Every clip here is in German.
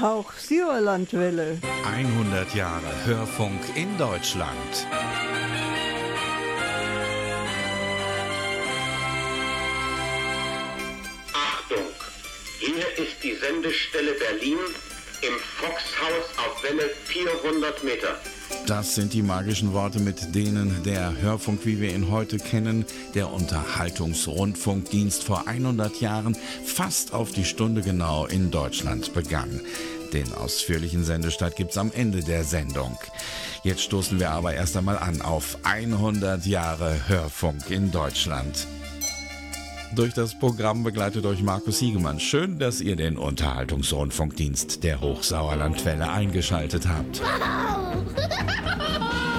Hauch Sauerlandwelle. 100 Jahre Hörfunk in Deutschland. Achtung! Hier ist die Sendestelle Berlin im Foxhaus auf Welle 400 Meter. Das sind die magischen Worte, mit denen der Hörfunk, wie wir ihn heute kennen, der Unterhaltungsrundfunkdienst vor 100 Jahren fast auf die Stunde genau in Deutschland begann. Den ausführlichen Sendestart gibt's am Ende der Sendung. Jetzt stoßen wir aber erst einmal an auf 100 Jahre Hörfunk in Deutschland. Durch das Programm begleitet euch Markus Siegemann. Schön, dass ihr den Unterhaltungsrundfunkdienst der Hochsauerlandwelle eingeschaltet habt.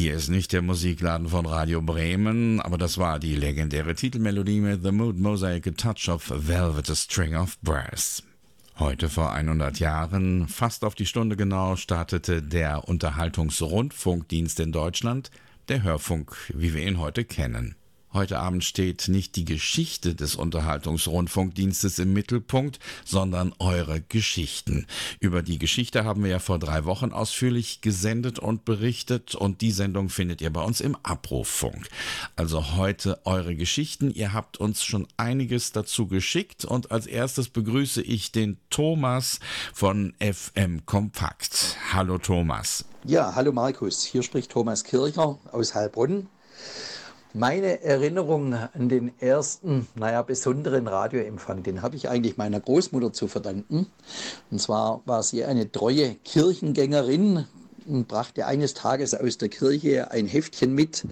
Hier ist nicht der Musikladen von Radio Bremen, aber das war die legendäre Titelmelodie mit The Mood Mosaic A Touch of Velvet A String of Brass. Heute vor 100 Jahren, fast auf die Stunde genau, startete der Unterhaltungsrundfunkdienst in Deutschland, der Hörfunk, wie wir ihn heute kennen. Heute Abend steht nicht die Geschichte des Unterhaltungsrundfunkdienstes im Mittelpunkt, sondern eure Geschichten. Über die Geschichte haben wir ja vor drei Wochen ausführlich gesendet und berichtet und die Sendung findet ihr bei uns im Abrufffunk. Also heute eure Geschichten. Ihr habt uns schon einiges dazu geschickt und als erstes begrüße ich den Thomas von FM Kompakt. Hallo Thomas. Ja, hallo Markus. Hier spricht Thomas Kircher aus Heilbronn. Meine Erinnerung an den ersten, naja, besonderen Radioempfang, den habe ich eigentlich meiner Großmutter zu verdanken. Und zwar war sie eine treue Kirchengängerin und brachte eines Tages aus der Kirche ein Heftchen mit.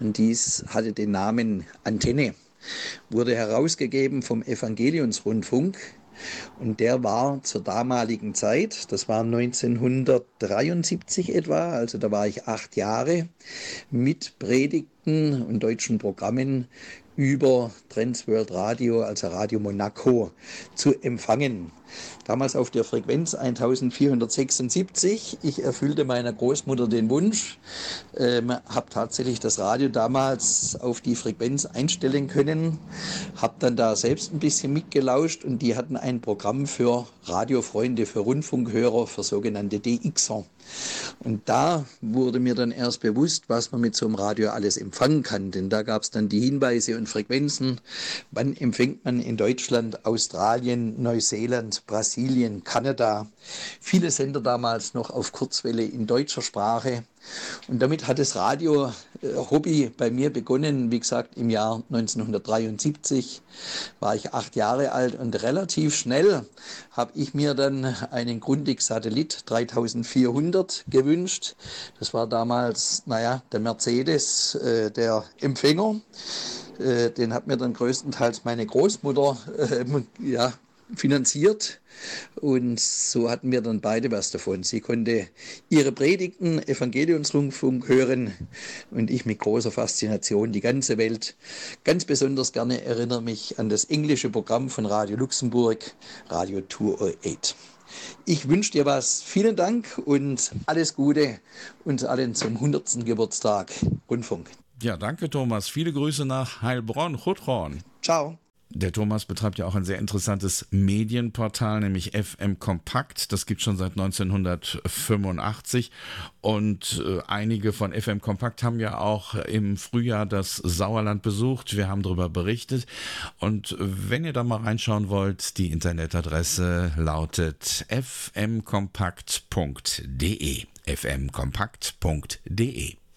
Und dies hatte den Namen Antenne. Wurde herausgegeben vom Evangelionsrundfunk. Und der war zur damaligen Zeit, das war 1973 etwa, also da war ich acht Jahre, mit Predigten und deutschen Programmen über Trends World Radio, also Radio Monaco, zu empfangen. Damals auf der Frequenz 1476. Ich erfüllte meiner Großmutter den Wunsch, ähm, habe tatsächlich das Radio damals auf die Frequenz einstellen können, habe dann da selbst ein bisschen mitgelauscht und die hatten ein Programm für Radiofreunde, für Rundfunkhörer, für sogenannte DXer. Und da wurde mir dann erst bewusst, was man mit so einem Radio alles empfangen kann. Denn da gab es dann die Hinweise und Frequenzen. Wann empfängt man in Deutschland, Australien, Neuseeland, Brasilien, Kanada? Viele Sender damals noch auf Kurzwelle in deutscher Sprache. Und damit hat das Radio-Hobby äh, bei mir begonnen. Wie gesagt, im Jahr 1973 war ich acht Jahre alt und relativ schnell habe ich mir dann einen Grundig-Satellit 3400 gewünscht. Das war damals, naja, der Mercedes, äh, der Empfänger. Äh, den hat mir dann größtenteils meine Großmutter äh, ja, finanziert. Und so hatten wir dann beide was davon. Sie konnte ihre Predigten, Evangeliumsrundfunk hören und ich mit großer Faszination die ganze Welt. Ganz besonders gerne erinnere mich an das englische Programm von Radio Luxemburg, Radio 208. Ich wünsche dir was. Vielen Dank und alles Gute uns allen zum 100. Geburtstag Rundfunk. Ja, danke Thomas. Viele Grüße nach Heilbronn, Chutron. Ciao. Der Thomas betreibt ja auch ein sehr interessantes Medienportal, nämlich FM Kompakt. Das gibt schon seit 1985. Und äh, einige von FM Kompakt haben ja auch im Frühjahr das Sauerland besucht. Wir haben darüber berichtet. Und wenn ihr da mal reinschauen wollt, die Internetadresse lautet fmkompakt.de. fmkompakt.de.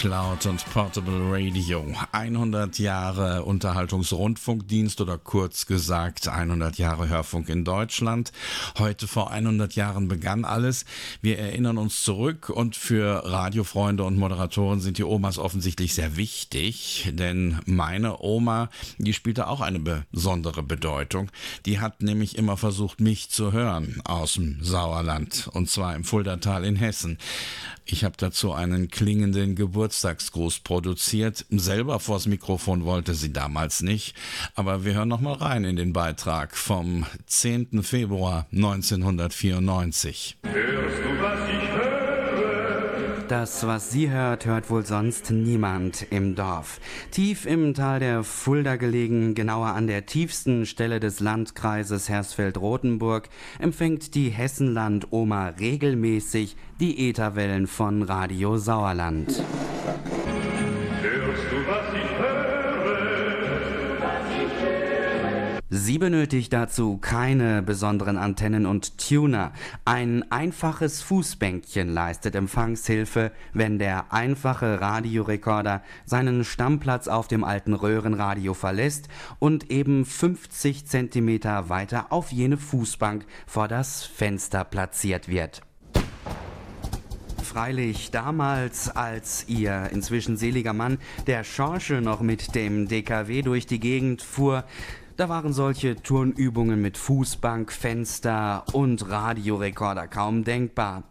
Cloud und Portable Radio. 100 Jahre Unterhaltungsrundfunkdienst oder kurz gesagt 100 Jahre Hörfunk in Deutschland. Heute vor 100 Jahren begann alles. Wir erinnern uns zurück und für Radiofreunde und Moderatoren sind die Omas offensichtlich sehr wichtig, denn meine Oma, die spielte auch eine besondere Bedeutung. Die hat nämlich immer versucht, mich zu hören aus dem Sauerland und zwar im Fuldatal in Hessen. Ich habe dazu einen klingenden Geburtstagsgruß produziert. Selber vors Mikrofon wollte sie damals nicht. Aber wir hören noch mal rein in den Beitrag vom 10. Februar 1994. Hörst du, was? Das, was sie hört, hört wohl sonst niemand im Dorf. Tief im Tal der Fulda gelegen, genauer an der tiefsten Stelle des Landkreises Hersfeld-Rotenburg, empfängt die Hessenland-Oma regelmäßig die Ätherwellen von Radio Sauerland. Sie benötigt dazu keine besonderen Antennen und Tuner. Ein einfaches Fußbänkchen leistet Empfangshilfe, wenn der einfache Radiorekorder seinen Stammplatz auf dem alten Röhrenradio verlässt und eben 50 Zentimeter weiter auf jene Fußbank vor das Fenster platziert wird. Freilich damals, als ihr inzwischen seliger Mann der Schorsch noch mit dem DKW durch die Gegend fuhr, da waren solche Turnübungen mit Fußbank, Fenster und Radiorekorder kaum denkbar.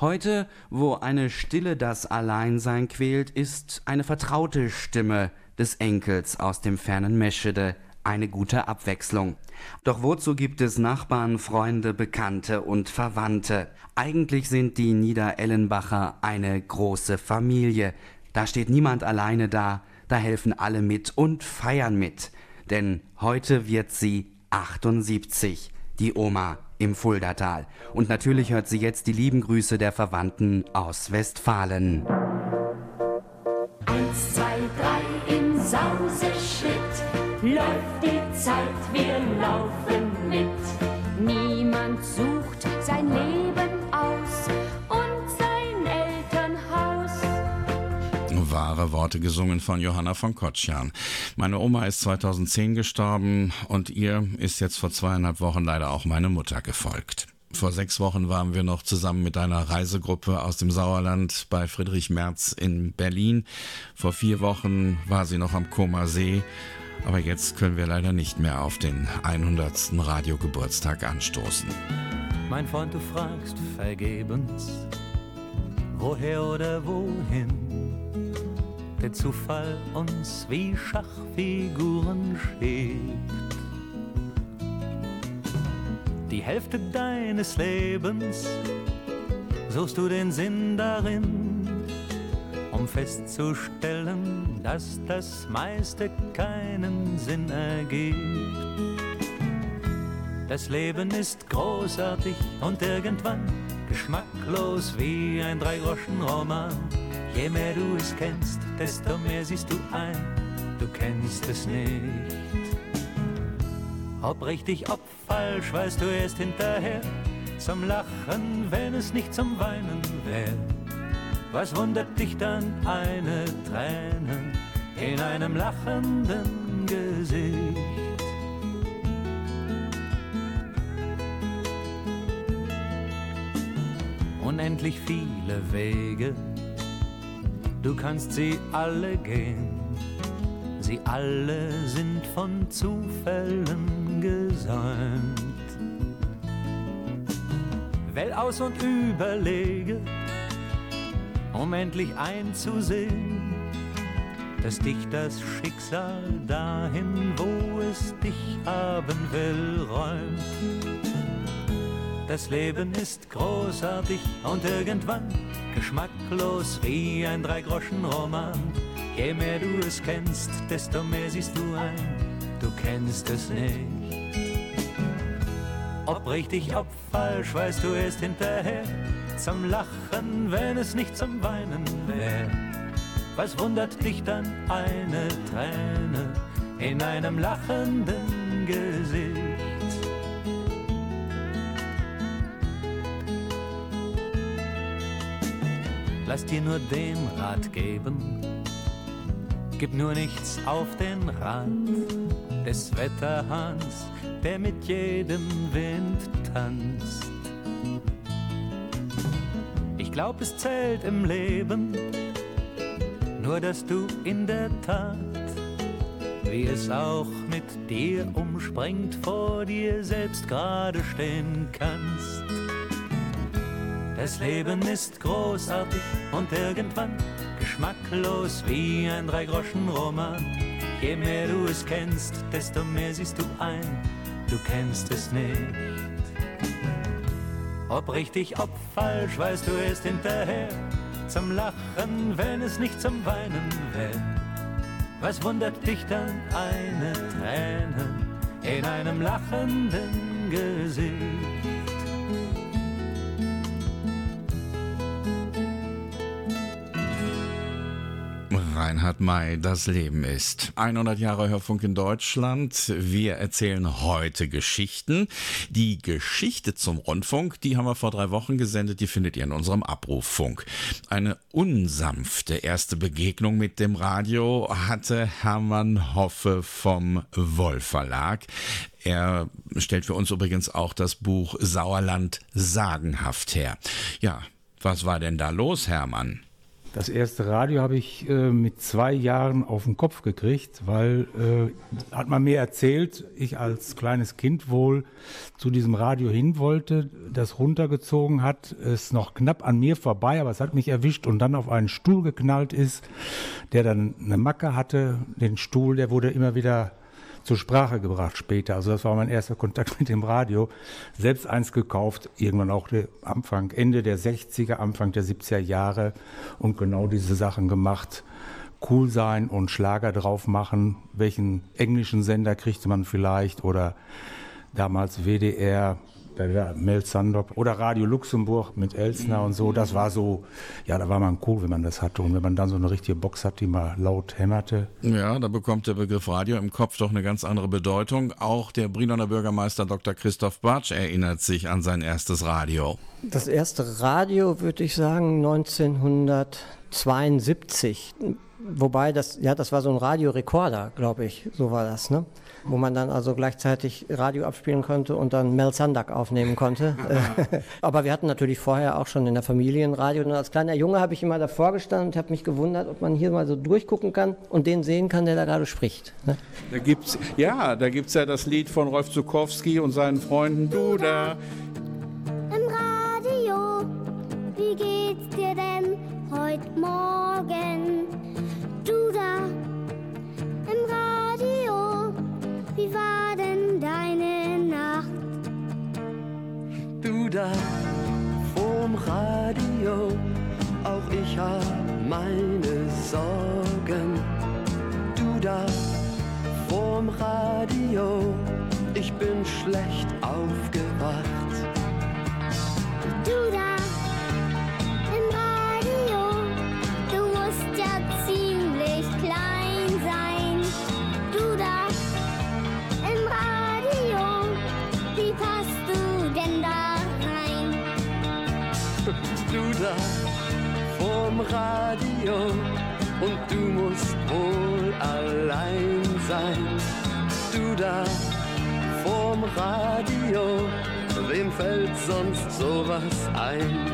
Heute, wo eine Stille das Alleinsein quält, ist eine vertraute Stimme des Enkels aus dem fernen Meschede eine gute Abwechslung. Doch wozu gibt es Nachbarn, Freunde, Bekannte und Verwandte? Eigentlich sind die Niederellenbacher eine große Familie. Da steht niemand alleine da, da helfen alle mit und feiern mit denn heute wird sie 78, die Oma im Fuldatal. Und natürlich hört sie jetzt die lieben Grüße der Verwandten aus Westfalen. Eins, zwei, drei im Sauseschritt Wahre Worte gesungen von Johanna von Kotschan. Meine Oma ist 2010 gestorben und ihr ist jetzt vor zweieinhalb Wochen leider auch meine Mutter gefolgt. Vor sechs Wochen waren wir noch zusammen mit einer Reisegruppe aus dem Sauerland bei Friedrich Merz in Berlin. Vor vier Wochen war sie noch am Koma See. Aber jetzt können wir leider nicht mehr auf den 100. Radiogeburtstag anstoßen. Mein Freund, du fragst vergebens, woher oder wohin der Zufall uns wie Schachfiguren schiebt. Die Hälfte deines Lebens suchst du den Sinn darin, um festzustellen, dass das meiste keinen Sinn ergibt. Das Leben ist großartig und irgendwann geschmacklos wie ein Dreigroschenroman. Je mehr du es kennst, desto mehr siehst du ein, du kennst es nicht. Ob richtig, ob falsch, weißt du erst hinterher. Zum Lachen, wenn es nicht zum Weinen wär. Was wundert dich dann eine Träne in einem lachenden Gesicht? Unendlich viele Wege, du kannst sie alle gehen. Sie alle sind von Zufällen gesäumt. Wähl aus und überlege, um endlich einzusehen, dass dich das Schicksal dahin, wo es dich haben will, räumt. Das Leben ist großartig und irgendwann geschmacklos wie ein Dreigroschenroman. Je mehr du es kennst, desto mehr siehst du ein, du kennst es nicht. Ob richtig, ob falsch, weißt du erst hinterher. Zum Lachen, wenn es nicht zum Weinen wär. Was wundert dich dann eine Träne in einem lachenden Gesicht? Lass dir nur den Rat geben. Gib nur nichts auf den Rand des Wetterhahns, der mit jedem Wind tanzt. Ich glaub, es zählt im Leben nur, dass du in der Tat, wie es auch mit dir umspringt, vor dir selbst gerade stehen kannst. Das Leben ist großartig und irgendwann geschmacklos wie ein Dreigroschen-Roman. Je mehr du es kennst, desto mehr siehst du ein, du kennst es nicht. Ob richtig, ob falsch, weißt du erst hinterher. Zum Lachen, wenn es nicht zum Weinen wär. Was wundert dich dann eine Träne in einem lachenden Gesicht? Reinhard May, das Leben ist. 100 Jahre Hörfunk in Deutschland. Wir erzählen heute Geschichten. Die Geschichte zum Rundfunk, die haben wir vor drei Wochen gesendet, die findet ihr in unserem Abruffunk. Eine unsanfte erste Begegnung mit dem Radio hatte Hermann Hoffe vom Wolf Verlag. Er stellt für uns übrigens auch das Buch Sauerland sagenhaft her. Ja, was war denn da los, Hermann? Das erste Radio habe ich äh, mit zwei Jahren auf den Kopf gekriegt, weil, äh, hat man mir erzählt, ich als kleines Kind wohl zu diesem Radio hin wollte, das runtergezogen hat, es noch knapp an mir vorbei, aber es hat mich erwischt und dann auf einen Stuhl geknallt ist, der dann eine Macke hatte. Den Stuhl, der wurde immer wieder zur Sprache gebracht später. Also das war mein erster Kontakt mit dem Radio. Selbst eins gekauft, irgendwann auch Anfang, Ende der 60er, Anfang der 70er Jahre und genau diese Sachen gemacht. Cool sein und Schlager drauf machen. Welchen englischen Sender kriegte man vielleicht oder damals WDR, Mel Sandop oder Radio Luxemburg mit Elsner und so. Das war so, ja, da war man cool, wenn man das hatte. Und wenn man dann so eine richtige Box hat, die mal laut hämmerte. Ja, da bekommt der Begriff Radio im Kopf doch eine ganz andere Bedeutung. Auch der Brinoner Bürgermeister Dr. Christoph Bartsch erinnert sich an sein erstes Radio. Das erste Radio, würde ich sagen, 1972. Wobei das, ja, das war so ein Radiorekorder, glaube ich, so war das, ne? Wo man dann also gleichzeitig Radio abspielen konnte und dann Mel Sandak aufnehmen konnte. Aber wir hatten natürlich vorher auch schon in der Familie ein Radio. Und als kleiner Junge habe ich immer davor gestanden und habe mich gewundert, ob man hier mal so durchgucken kann und den sehen kann, der da gerade spricht. Ne? Da gibt's, ja, da gibt es ja das Lied von Rolf Zukowski und seinen Freunden. Du da. Im Radio, wie geht's dir denn heute Morgen? Du da im Radio, wie war denn deine Nacht? Du da vorm Radio, auch ich hab meine Sorgen. Du da vorm Radio, ich bin schlecht aufgewacht. Du da Radio und du musst wohl allein sein. Du da vorm Radio, wem fällt sonst sowas ein?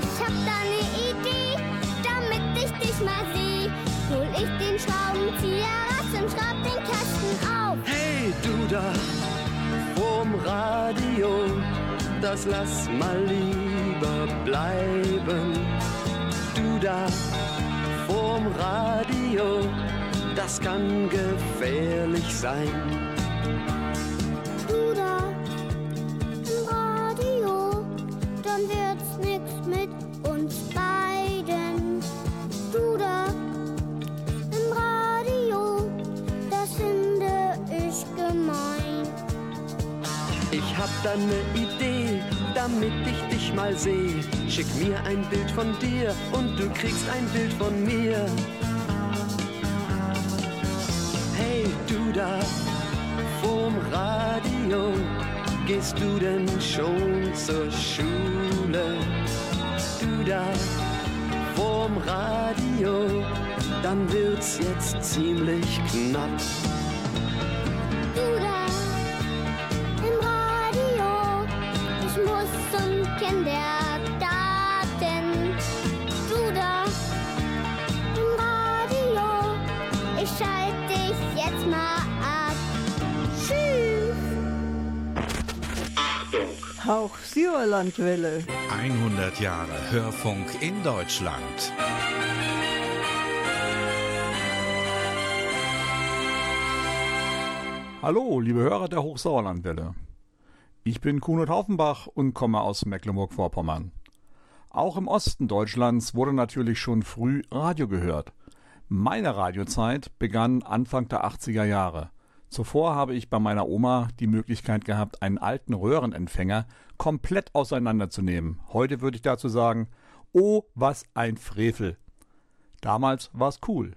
Ich hab da ne Idee, damit ich dich mal seh. Hol ich den Schraubenzieher raus und schraub den Kasten auf. Hey, du da vorm Radio, das lass mal lieber bleiben. Du da vorm Radio, das kann gefährlich sein. Du da im Radio, dann wird's nix mit uns beiden. Du da im Radio, das finde ich gemein. Ich hab da ne Idee, damit ich dich mal seh. Schick mir ein Bild von dir und du kriegst ein Bild von mir. Hey, du da vorm Radio, gehst du denn schon zur Schule? Du da vorm Radio, dann wird's jetzt ziemlich knapp. Hauch Sauerlandwelle. 100 Jahre Hörfunk in Deutschland. Hallo, liebe Hörer der Hochsauerlandwelle. Ich bin Kuno Taufenbach und komme aus Mecklenburg-Vorpommern. Auch im Osten Deutschlands wurde natürlich schon früh Radio gehört. Meine Radiozeit begann Anfang der 80er Jahre. Zuvor habe ich bei meiner Oma die Möglichkeit gehabt, einen alten Röhrenempfänger komplett auseinanderzunehmen. Heute würde ich dazu sagen, oh, was ein Frevel. Damals war es cool.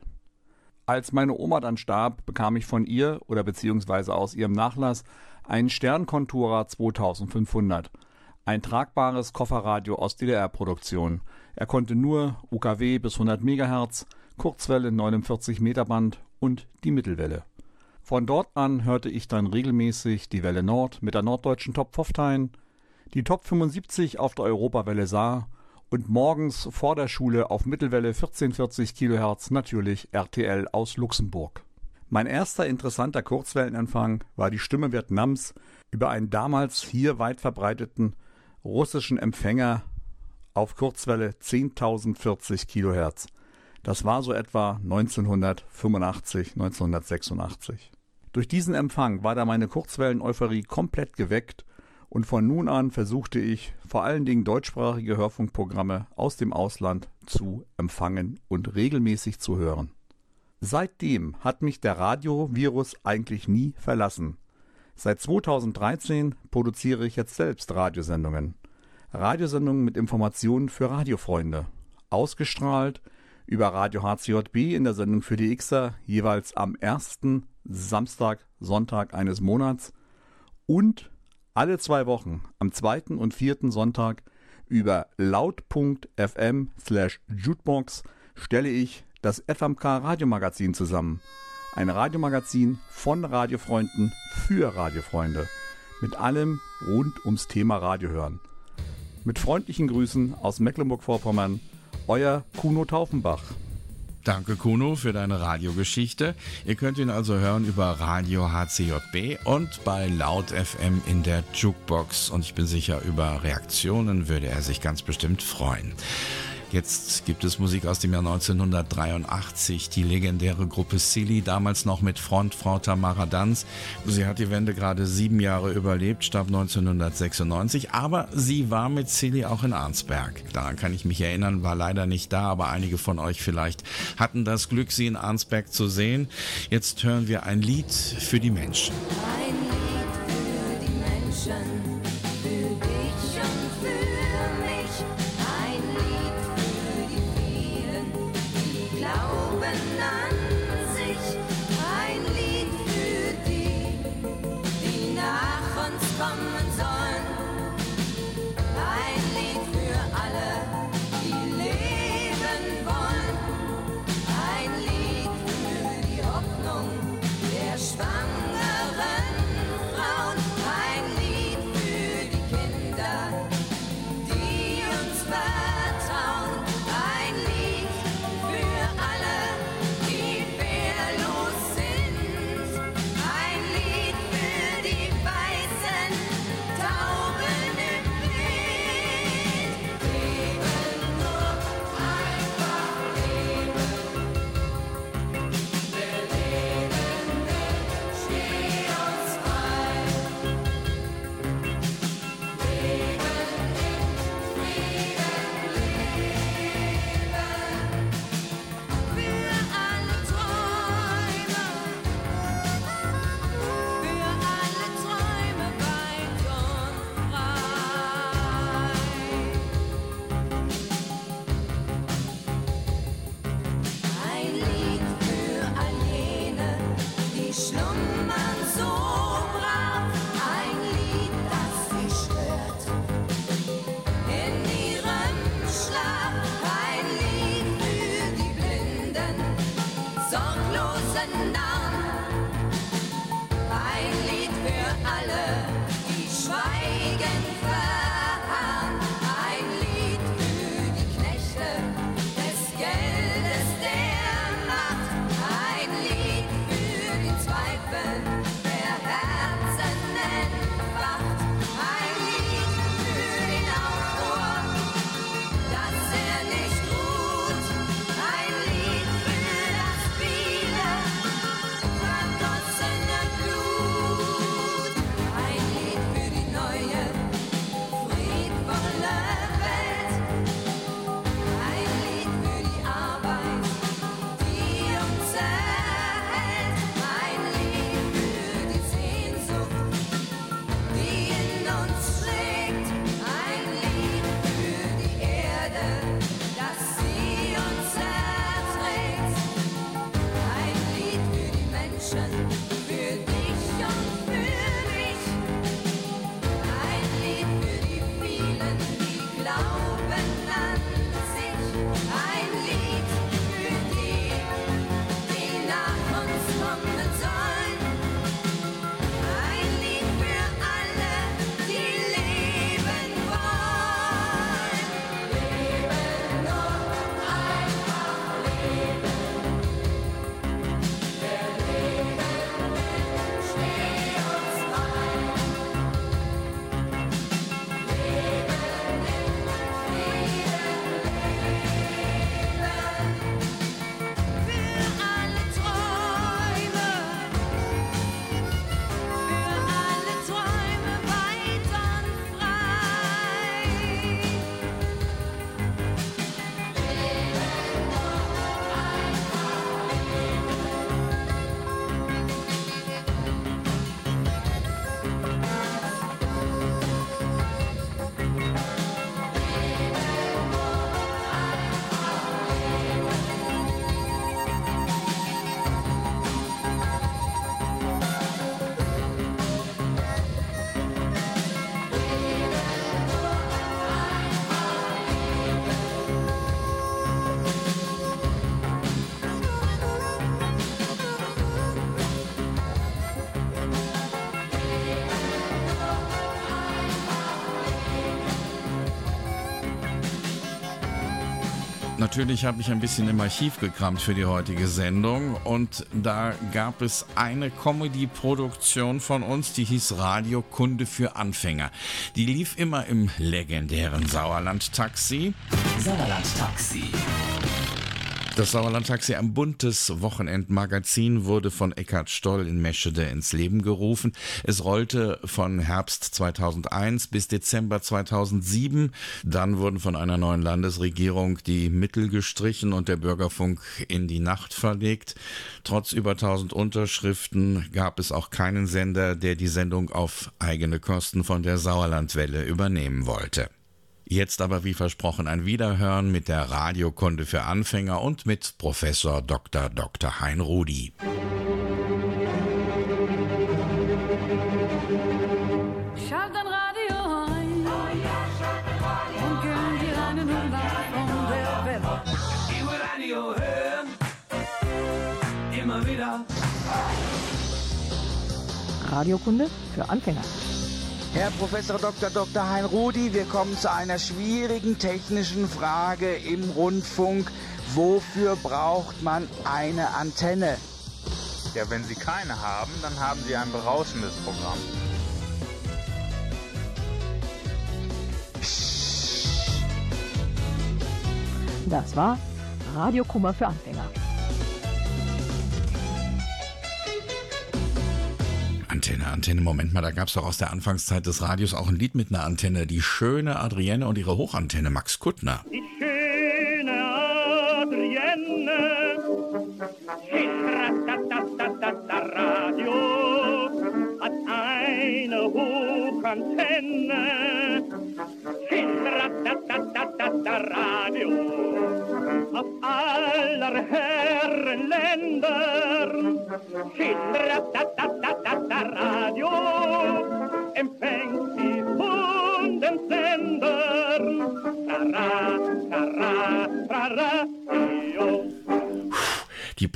Als meine Oma dann starb, bekam ich von ihr oder beziehungsweise aus ihrem Nachlass einen Sternkonturer 2500. Ein tragbares Kofferradio aus DDR-Produktion. Er konnte nur UKW bis 100 MHz, Kurzwelle 49 Meter Band und die Mittelwelle. Von dort an hörte ich dann regelmäßig die Welle Nord mit der norddeutschen Top 15, die Top 75 auf der Europawelle Saar und morgens vor der Schule auf Mittelwelle 1440 kHz natürlich RTL aus Luxemburg. Mein erster interessanter Kurzwellenempfang war die Stimme Vietnams über einen damals hier weit verbreiteten russischen Empfänger auf Kurzwelle 10.040 kHz. Das war so etwa 1985, 1986. Durch diesen Empfang war da meine Kurzwellen-Euphorie komplett geweckt und von nun an versuchte ich, vor allen Dingen deutschsprachige Hörfunkprogramme aus dem Ausland zu empfangen und regelmäßig zu hören. Seitdem hat mich der Radiovirus eigentlich nie verlassen. Seit 2013 produziere ich jetzt selbst Radiosendungen. Radiosendungen mit Informationen für Radiofreunde. Ausgestrahlt über Radio HCJB in der Sendung für die Xer jeweils am ersten Samstag, Sonntag eines Monats und alle zwei Wochen am zweiten und vierten Sonntag über laut.fm slash jukebox stelle ich das FMK Radiomagazin zusammen. Ein Radiomagazin von Radiofreunden für Radiofreunde. Mit allem rund ums Thema Radio hören. Mit freundlichen Grüßen aus Mecklenburg-Vorpommern, euer Kuno Taufenbach. Danke Kuno für deine Radiogeschichte. Ihr könnt ihn also hören über Radio HCJB und bei Laut FM in der Jukebox. Und ich bin sicher, über Reaktionen würde er sich ganz bestimmt freuen. Jetzt gibt es Musik aus dem Jahr 1983, die legendäre Gruppe Silly, damals noch mit Frontfrau Tamara Danz. Sie hat die Wende gerade sieben Jahre überlebt, starb 1996, aber sie war mit Silly auch in Arnsberg. Daran kann ich mich erinnern, war leider nicht da, aber einige von euch vielleicht hatten das Glück, sie in Arnsberg zu sehen. Jetzt hören wir ein Lied für die Menschen. Ein Lied für die Menschen, Natürlich habe ich ein bisschen im Archiv gekramt für die heutige Sendung und da gab es eine Comedy-Produktion von uns, die hieß Radiokunde für Anfänger. Die lief immer im legendären Sauerland-Taxi. Sauerland-Taxi. Das Sauerland-Taxi, ein buntes Wochenendmagazin, wurde von Eckhard Stoll in Meschede ins Leben gerufen. Es rollte von Herbst 2001 bis Dezember 2007. Dann wurden von einer neuen Landesregierung die Mittel gestrichen und der Bürgerfunk in die Nacht verlegt. Trotz über 1000 Unterschriften gab es auch keinen Sender, der die Sendung auf eigene Kosten von der Sauerlandwelle übernehmen wollte. Jetzt aber wie versprochen ein Wiederhören mit der Radiokunde für Anfänger und mit Professor Dr. Dr. Hein Rudi. Radiokunde für Anfänger. Herr Professor Dr. Dr. Hein Rudi, wir kommen zu einer schwierigen technischen Frage im Rundfunk. Wofür braucht man eine Antenne? Ja, wenn Sie keine haben, dann haben Sie ein berauschendes Programm. Das war Radiokummer für Anfänger. Antenne, Antenne, Moment mal, da gab es doch aus der Anfangszeit des Radios auch ein Lied mit einer Antenne. Die schöne Adrienne und ihre Hochantenne, Max Kuttner. Die schöne Adrienne, Schitratatatatata Radio, hat eine Hochantenne. Radio, auf aller Herren Ländern. Schitratatatatata Radio,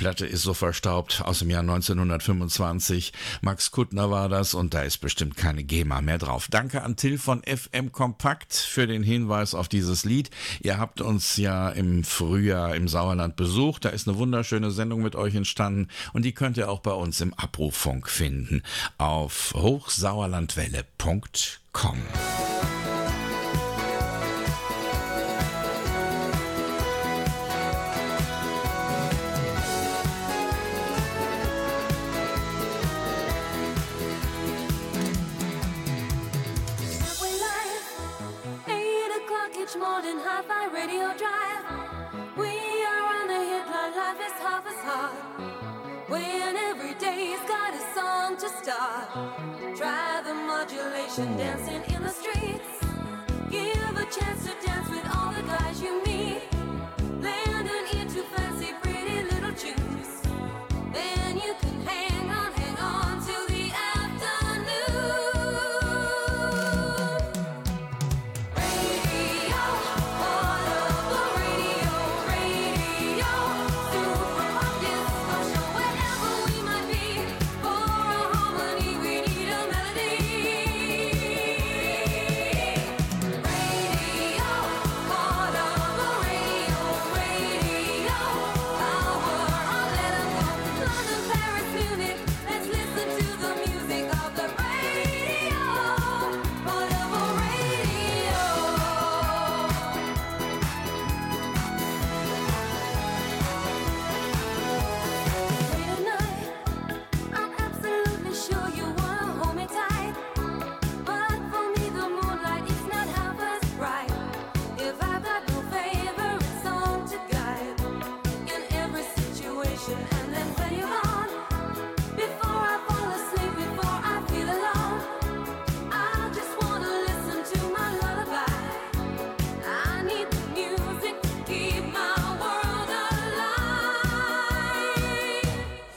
Platte ist so verstaubt aus dem Jahr 1925. Max Kuttner war das und da ist bestimmt keine GEMA mehr drauf. Danke an Till von FM Kompakt für den Hinweis auf dieses Lied. Ihr habt uns ja im Frühjahr im Sauerland besucht. Da ist eine wunderschöne Sendung mit euch entstanden und die könnt ihr auch bei uns im Abrufunk finden auf hochsauerlandwelle.com. to start. Try the modulation, dancing in the streets.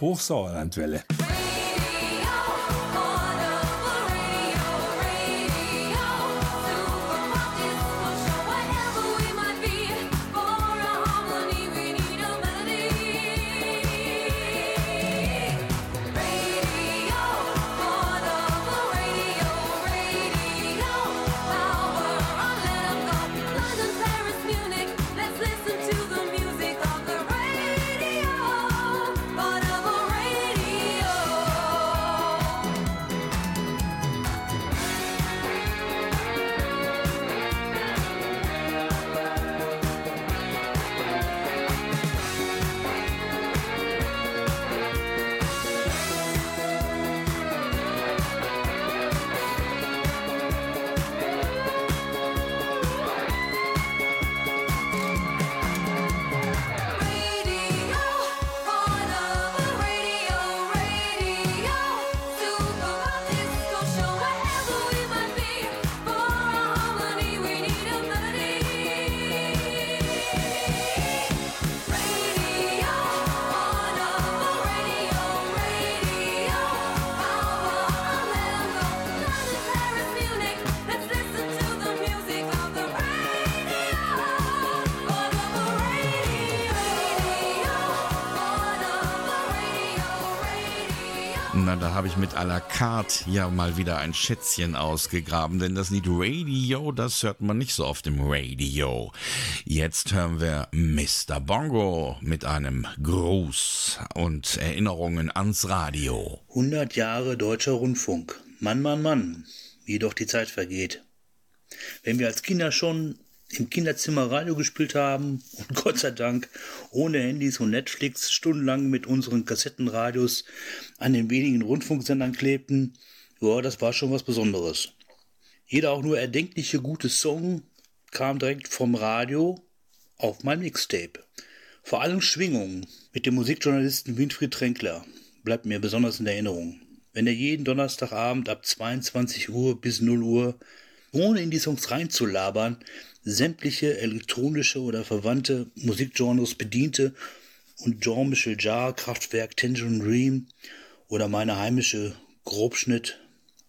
Hochsauerlandwelle. Habe ich mit à la carte ja mal wieder ein Schätzchen ausgegraben, denn das Lied Radio, das hört man nicht so oft im Radio. Jetzt hören wir Mr. Bongo mit einem Gruß und Erinnerungen ans Radio. 100 Jahre deutscher Rundfunk. Mann, Mann, Mann, wie doch die Zeit vergeht. Wenn wir als Kinder schon im Kinderzimmer Radio gespielt haben und Gott sei Dank ohne Handys und Netflix stundenlang mit unseren Kassettenradios an den wenigen Rundfunksendern klebten, ja, das war schon was Besonderes. Jeder auch nur erdenkliche gute Song kam direkt vom Radio auf mein Mixtape. Vor allem Schwingungen mit dem Musikjournalisten Winfried Tränkler bleibt mir besonders in Erinnerung. Wenn er jeden Donnerstagabend ab 22 Uhr bis 0 Uhr, ohne in die Songs reinzulabern, sämtliche elektronische oder verwandte Musikgenres bediente und Jean Michel Jarre, Kraftwerk, Tangerine Dream oder meine heimische Grobschnitt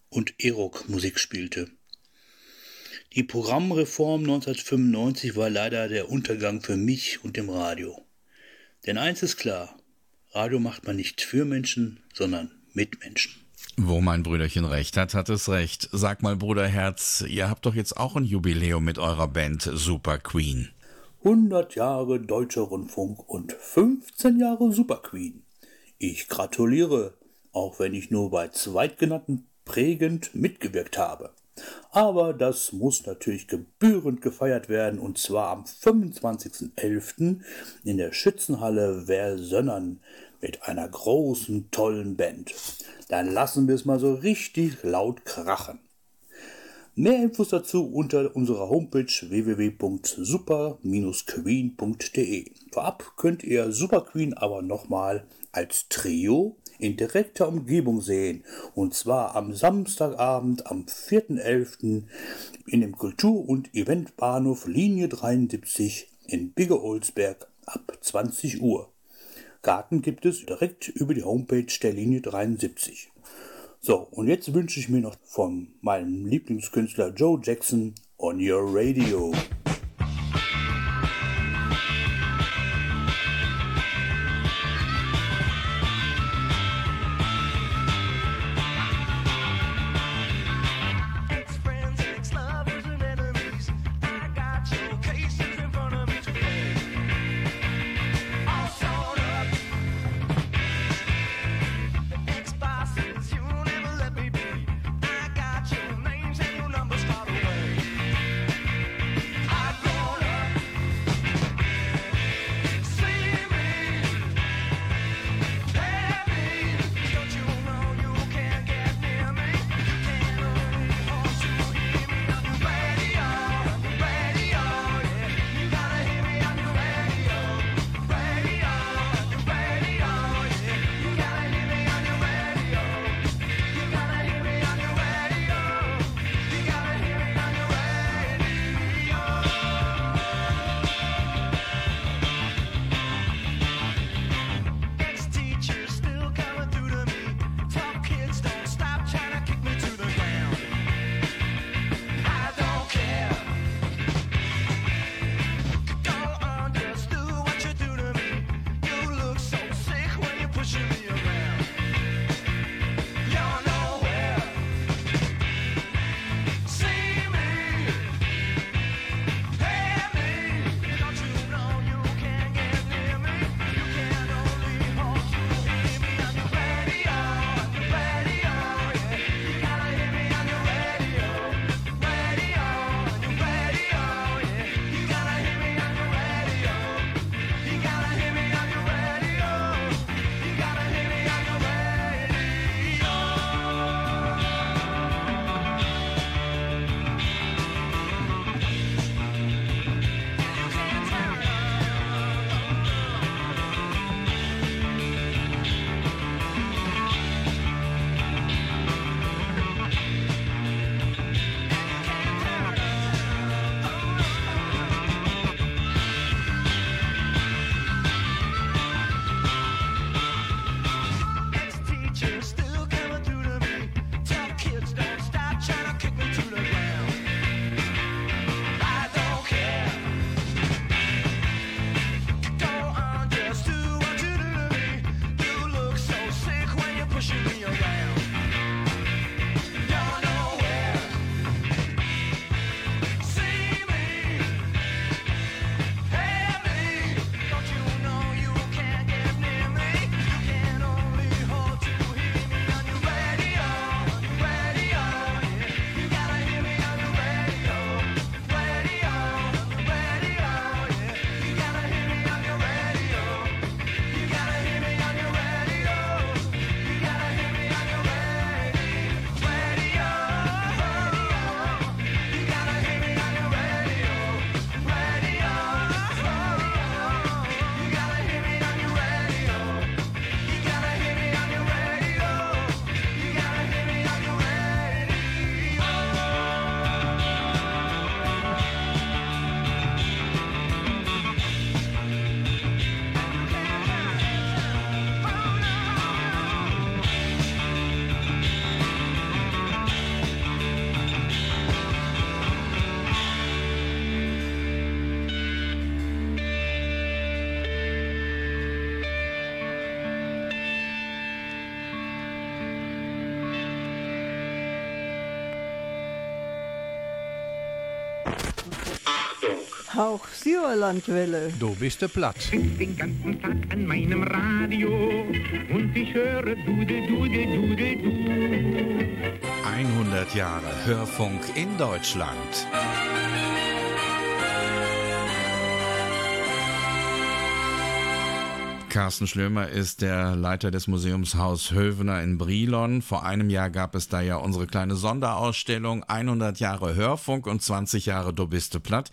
und E-Rock Musik spielte. Die Programmreform 1995 war leider der Untergang für mich und dem Radio. Denn eins ist klar, Radio macht man nicht für Menschen, sondern mit Menschen. Wo mein Brüderchen recht hat, hat es recht. Sag mal, Bruderherz, ihr habt doch jetzt auch ein Jubiläum mit eurer Band Super Queen. 100 Jahre Deutscher Rundfunk und 15 Jahre Super Queen. Ich gratuliere, auch wenn ich nur bei zweitgenannten prägend mitgewirkt habe. Aber das muss natürlich gebührend gefeiert werden und zwar am 25.11. in der Schützenhalle Versönnern mit einer großen, tollen Band. Dann lassen wir es mal so richtig laut krachen. Mehr Infos dazu unter unserer Homepage www.super-queen.de. Vorab könnt ihr Super Queen aber nochmal als Trio in direkter Umgebung sehen. Und zwar am Samstagabend am 4.11. in dem Kultur- und Eventbahnhof Linie 73 in Bigge Olsberg ab 20 Uhr. Garten gibt es direkt über die Homepage der Linie 73. So, und jetzt wünsche ich mir noch von meinem Lieblingskünstler Joe Jackson On Your Radio. Hauch Sauerlandwelle. Du bist der platt. Den ganzen Tag an meinem Radio und ich höre Dudel, Dudel, Dudel, du. 100 Jahre Hörfunk in Deutschland. Carsten Schlömer ist der Leiter des Museums Haus Hövener in Brilon. Vor einem Jahr gab es da ja unsere kleine Sonderausstellung 100 Jahre Hörfunk und 20 Jahre Du bist platt.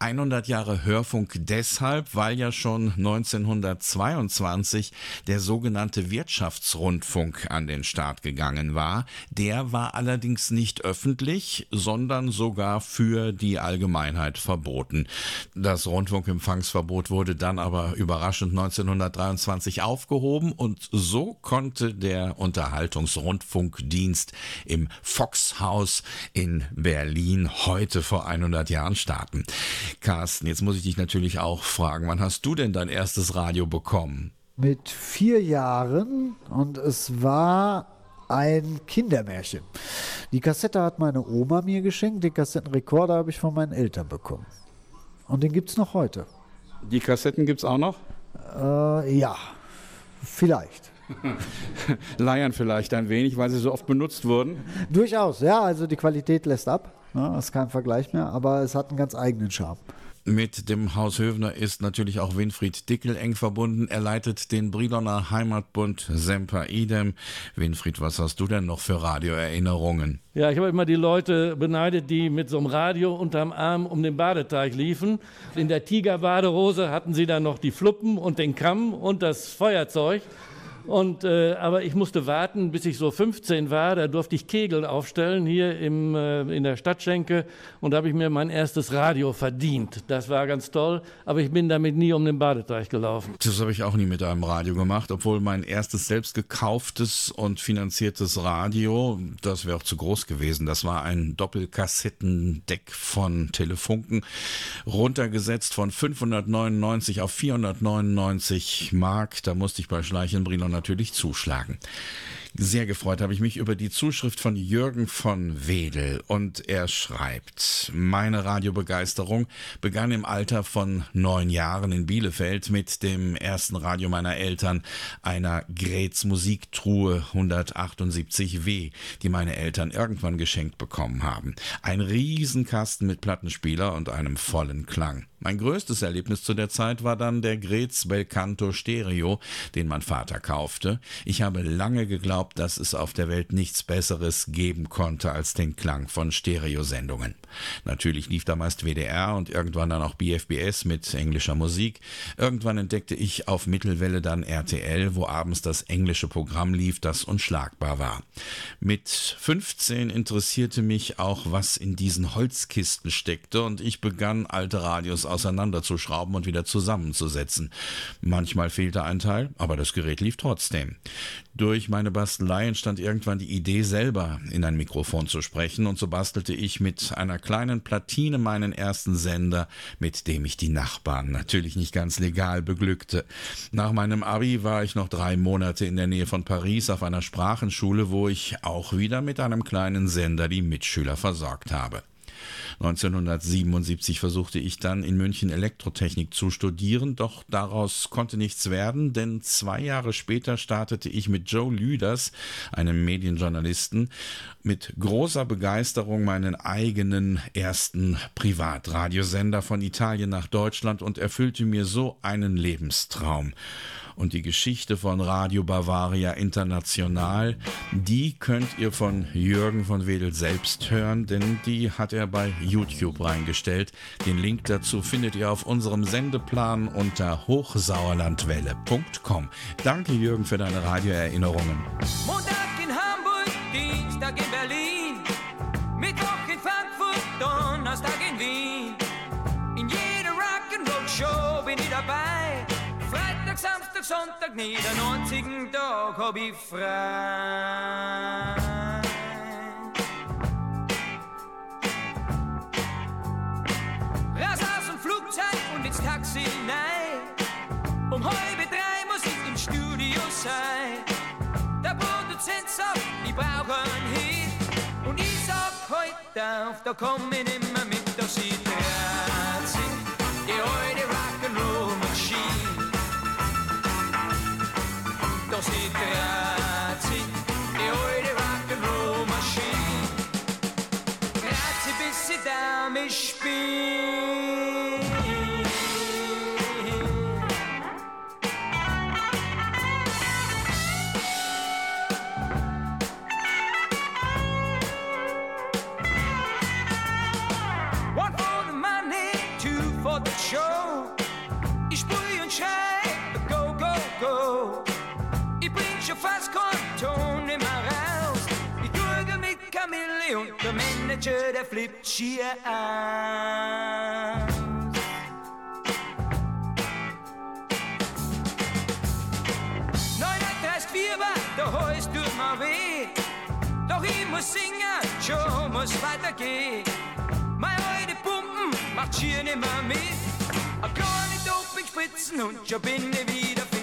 100 Jahre Hörfunk deshalb, weil ja schon 1922 der sogenannte Wirtschaftsrundfunk an den Start gegangen war. Der war allerdings nicht öffentlich, sondern sogar für die Allgemeinheit verboten. Das Rundfunkempfangsverbot wurde dann aber überraschend 1923 aufgehoben und so konnte der Unterhaltungsrundfunkdienst im Foxhaus in Berlin heute vor 100 Jahren starten. Carsten, jetzt muss ich dich natürlich auch fragen, wann hast du denn dein erstes Radio bekommen? Mit vier Jahren und es war ein Kindermärchen. Die Kassette hat meine Oma mir geschenkt, den Kassettenrekorder habe ich von meinen Eltern bekommen. Und den gibt es noch heute. Die Kassetten gibt es auch noch? Äh, ja, vielleicht. Leiern vielleicht ein wenig, weil sie so oft benutzt wurden. Durchaus, ja, also die Qualität lässt ab. Das ist kein Vergleich mehr, aber es hat einen ganz eigenen Charme. Mit dem Haus Höfner ist natürlich auch Winfried Dickel eng verbunden. Er leitet den Briloner Heimatbund Semper Idem. Winfried, was hast du denn noch für Radioerinnerungen? Ja, ich habe immer die Leute beneidet, die mit so einem Radio unterm Arm um den Badeteich liefen. In der Tigerbaderose hatten sie dann noch die Fluppen und den Kamm und das Feuerzeug. Und, äh, aber ich musste warten, bis ich so 15 war. Da durfte ich Kegeln aufstellen hier im, äh, in der Stadtschenke. Und da habe ich mir mein erstes Radio verdient. Das war ganz toll. Aber ich bin damit nie um den Badeteich gelaufen. Das habe ich auch nie mit einem Radio gemacht, obwohl mein erstes selbst gekauftes und finanziertes Radio, das wäre auch zu groß gewesen. Das war ein Doppelkassettendeck von Telefunken, runtergesetzt von 599 auf 499 Mark. Da musste ich bei Schleichenbrino natürlich zuschlagen. Sehr gefreut habe ich mich über die Zuschrift von Jürgen von Wedel und er schreibt, meine Radiobegeisterung begann im Alter von neun Jahren in Bielefeld mit dem ersten Radio meiner Eltern, einer Grätz Musiktruhe 178W, die meine Eltern irgendwann geschenkt bekommen haben. Ein Riesenkasten mit Plattenspieler und einem vollen Klang. Mein größtes Erlebnis zu der Zeit war dann der Grätz Belcanto Stereo, den mein Vater kaufte. Ich habe lange geglaubt, dass es auf der Welt nichts Besseres geben konnte als den Klang von Stereosendungen. Natürlich lief da meist WDR und irgendwann dann auch BFBS mit englischer Musik. Irgendwann entdeckte ich auf Mittelwelle dann RTL, wo abends das englische Programm lief, das unschlagbar war. Mit 15 interessierte mich auch, was in diesen Holzkisten steckte und ich begann alte Radios auseinanderzuschrauben und wieder zusammenzusetzen. Manchmal fehlte ein Teil, aber das Gerät lief trotzdem. Durch meine Bastelei entstand irgendwann die Idee, selber in ein Mikrofon zu sprechen, und so bastelte ich mit einer kleinen Platine meinen ersten Sender, mit dem ich die Nachbarn natürlich nicht ganz legal beglückte. Nach meinem Abi war ich noch drei Monate in der Nähe von Paris auf einer Sprachenschule, wo ich auch wieder mit einem kleinen Sender die Mitschüler versorgt habe. 1977 versuchte ich dann in München Elektrotechnik zu studieren, doch daraus konnte nichts werden, denn zwei Jahre später startete ich mit Joe Lüders, einem Medienjournalisten, mit großer Begeisterung meinen eigenen ersten Privatradiosender von Italien nach Deutschland und erfüllte mir so einen Lebenstraum und die Geschichte von Radio Bavaria International, die könnt ihr von Jürgen von Wedel selbst hören, denn die hat er bei YouTube reingestellt. Den Link dazu findet ihr auf unserem Sendeplan unter hochsauerlandwelle.com. Danke Jürgen für deine Radioerinnerungen. Montag in Hamburg, Dienstag in Berlin, Sonntag, nie den einzigen Tag hab ich frei. Raus aus dem Flugzeug und ins Taxi nein. Um halb drei muss ich im Studio sein. Der Produzent sagt, ich brauch einen Hit. Und ich sag heute auf, da komm ich nimmer mit Doch sie dreht sich, Und der Manager, der flippt schier aus. War, der Hals tut mir weh. Doch ich muss singen, schon muss weitergehen. Mein alte Pumpen macht schier nimmer mit. Ich kann nicht Doping spritzen und schon bin ich wieder fit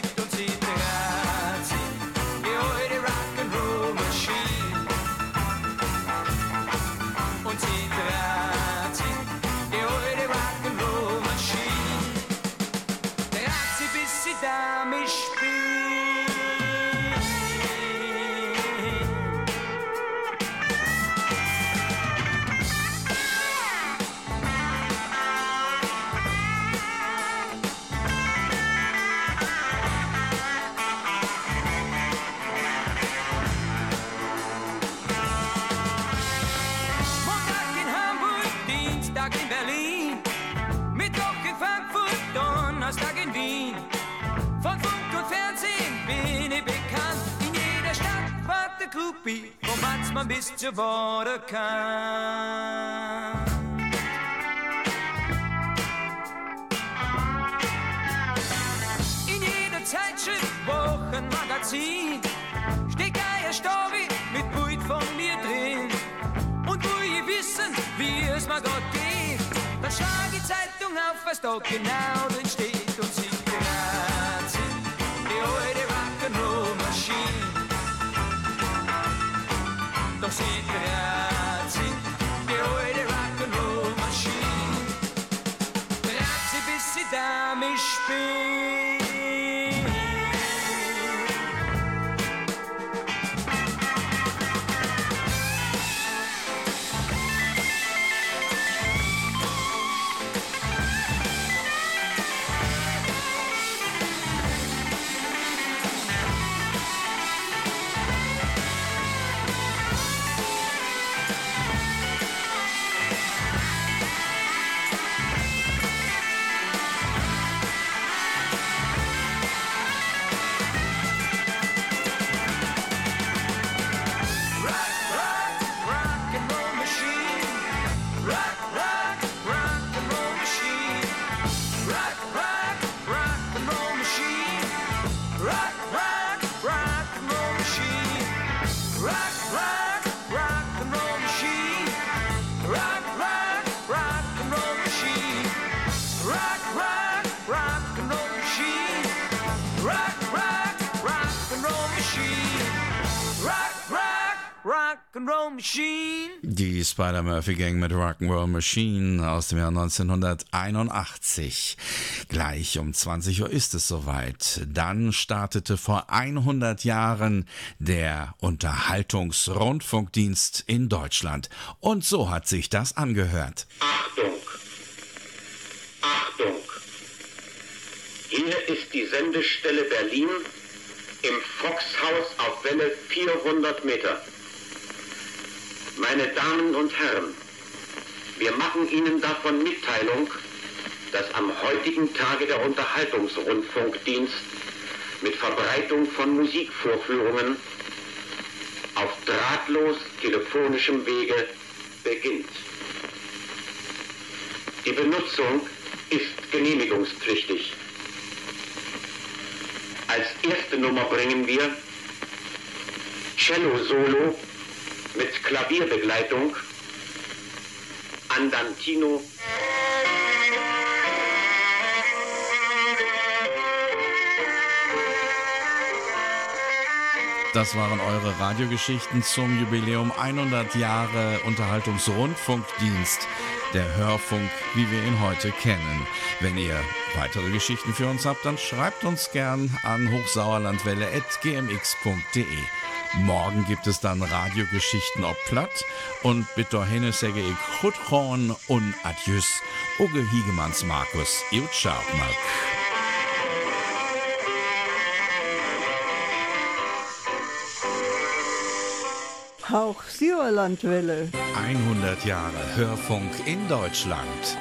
Watzmann bis zur Waterkant. In jeder Zeitschrift, Wochenmagazin steht eine Story mit Bild von mir drin. Und wo ihr wissen, wie es mir Gott geht, dann schlag die Zeitung auf, was da genau drin steht de sitter Die Spider-Murphy Gang mit Rock'n'Roll Machine aus dem Jahr 1981. Gleich um 20 Uhr ist es soweit. Dann startete vor 100 Jahren der Unterhaltungsrundfunkdienst in Deutschland. Und so hat sich das angehört. Achtung! Achtung! Hier ist die Sendestelle Berlin im Foxhaus auf Welle 400 Meter. Meine Damen und Herren, wir machen Ihnen davon Mitteilung, dass am heutigen Tage der Unterhaltungsrundfunkdienst mit Verbreitung von Musikvorführungen auf drahtlos telefonischem Wege beginnt. Die Benutzung ist genehmigungspflichtig. Als erste Nummer bringen wir Cello Solo mit Klavierbegleitung Andantino Das waren eure Radiogeschichten zum Jubiläum 100 Jahre Unterhaltungsrundfunkdienst, der Hörfunk, wie wir ihn heute kennen. Wenn ihr weitere Geschichten für uns habt, dann schreibt uns gern an hochsauerlandwelle.gmx.de. Morgen gibt es dann Radiogeschichten ob Platt und bitte henne sage ich Chutchorn und Adjus. Uge Hiegemanns Markus, Iut Scharpmark. Hauch Sauerlandwelle. 100 Jahre Hörfunk in Deutschland.